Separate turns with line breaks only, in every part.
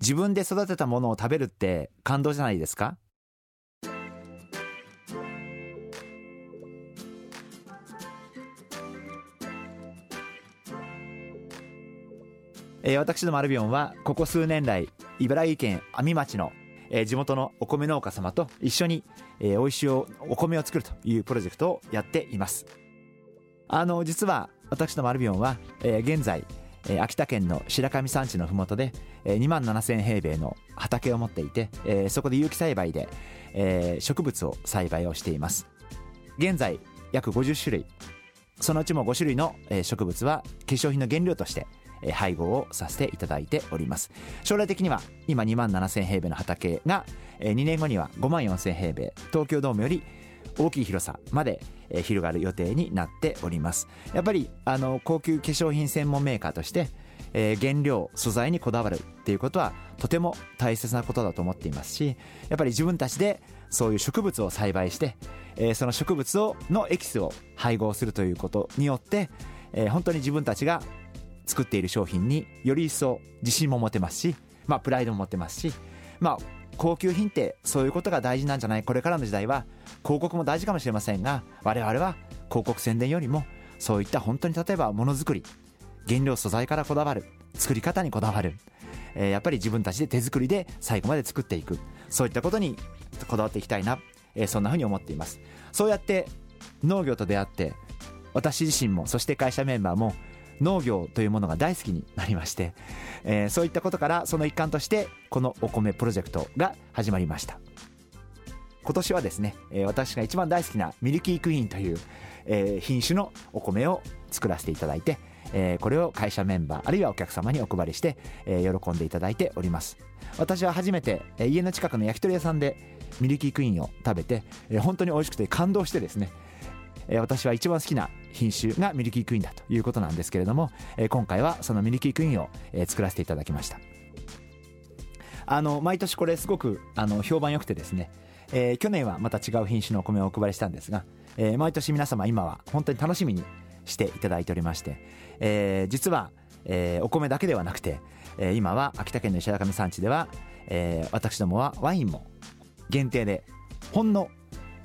自分で育てたものを食べるって感動じゃないですか？えー、私どもアルビオンはここ数年来茨城県阿見町の、えー、地元のお米農家様と一緒に、えー、美味しいお米を作るというプロジェクトをやっています。あの実は私どもアルビオンは、えー、現在秋田県の白神山地の麓で、えー、2万7000平米の畑を持っていて、そこで有機栽培で、植物を栽培をしています。現在約50種類。そのうちも5種類の植物は化粧品の原料として配合をさせていただいております。将来的には今2万7000平米の畑が2年後には5万4000平米東京ドームより大きい広さまで広がる予定になっております。やっぱりあの高級化粧品専門メーカーとしてえ、原料素材にこだわるっていうことはとても大切なことだと思っていますしやっぱり自分たちでそういう植物を栽培して、え、その植物をのエキスを配合するということによって、え、本当に自分たちが作っている商品により一層自信も持てますし、まあ、プライドも持てますし、まあ、高級品ってそういうことが大事なんじゃない？これからの時代は広告も大事かもしれませんが我々は広告宣伝よりもそういった本当に例えばものづくり原料素材からこだわる作り方にこだわる、えー、やっぱり自分たちで手作りで最後まで作っていくそういったことにこだわっていきたいな、えー、そんなふうに思っています。そうやって農業と出会って私自身もそして会社メンバーも農業というものが大好きになりまして、えー、そういったことからその一環としてこのお米プロジェクトが始まりました。今年はですね、えー、私が一番大好きなミルキークイーンという、えー、品種のお米を作らせていただいて、えー、これを会社メンバーあるいはお客様にお配りして、えー、喜んでいただいております。私は初めて、えー、家の近くの焼き鳥屋さんでミルキークイーンを食べて、えー、本当に美味しくて感動してですね、え、私は一番好きな品種がミルキークイーンだということなんですけれども、え、今回はそのミルキークイーンを、え、作らせていただきました。あの毎年これすごくあの評判良くてですね、えー、去年はまた違う品種のお米をお配りしたんですが、えー、毎年皆様今は本当に楽しみにしていただいておりまして、えー、実は、えー、お米だけではなくて、えー、今は秋田県の石上山地では、えー、私どもはワインも限定でほんの、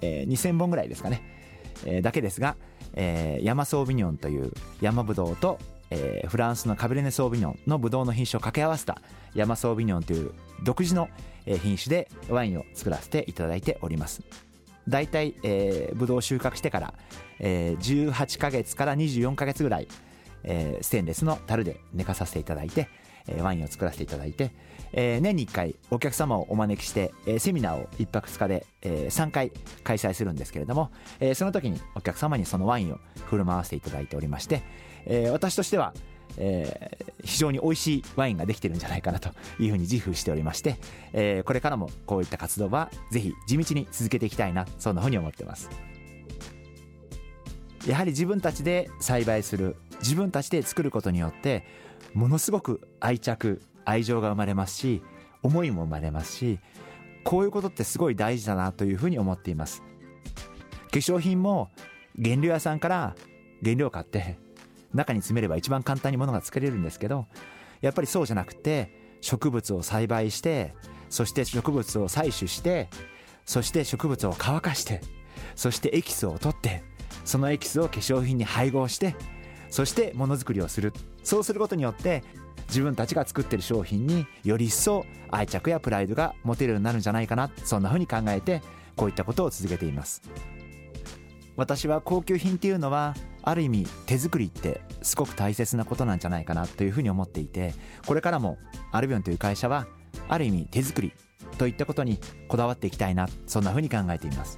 えー、2000本ぐらいですかね、だけですが、えー、山ソービニョンという山ぶどうと、えー、フランスのカブレネソービニョンのぶどうの品種を掛け合わせた山ソービニョンという独自の品種でワインを作らせていただいております。大体、えー、ブドウを収穫してから、えー、18ヶ月から24ヶ月ぐらい、えー、ステンレスの樽で寝かさせていただいて、ワインを作らせていただいて、えー、年に1回お客様をお招きして、えー、セミナーを1泊2日で、えー、3回開催するんですけれども、えー、その時にお客様にそのワインを振る舞わせていただいておりまして、えー、私としては、えー、非常に美味しいワインができてるんじゃないかなというふうに自負しておりまして、えー、これからもこういった活動はぜひ地道に続けていきたいなそんなふうに思ってます。やはり自分たちで栽培する自分たちで作ることによってものすごく愛着愛情が生まれますし思いも生まれますしこういうことってすごい大事だなというふうに思っています。化粧品も原料屋さんから原料を買って中に詰めれば一番簡単にものが作れるんですけどやっぱりそうじゃなくて植物を栽培してそして植物を採取してそして植物を乾かしてそしてエキスを取ってそのエキスを化粧品に配合してそしてものづくりをする。そうすることによって自分たちが作ってる商品により一層愛着やプライドが持てるようになるんじゃないかなそんなふうに考えてこういったことを続けています。私は高級品っていうのはある意味手作りってすごく大切なことなんじゃないかなというふうに思っていてこれからもアルビオンという会社はある意味手作りといったことにこだわっていきたいなそんなふうに考えています。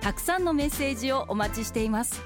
たくさんのメッセージをお待ちしています。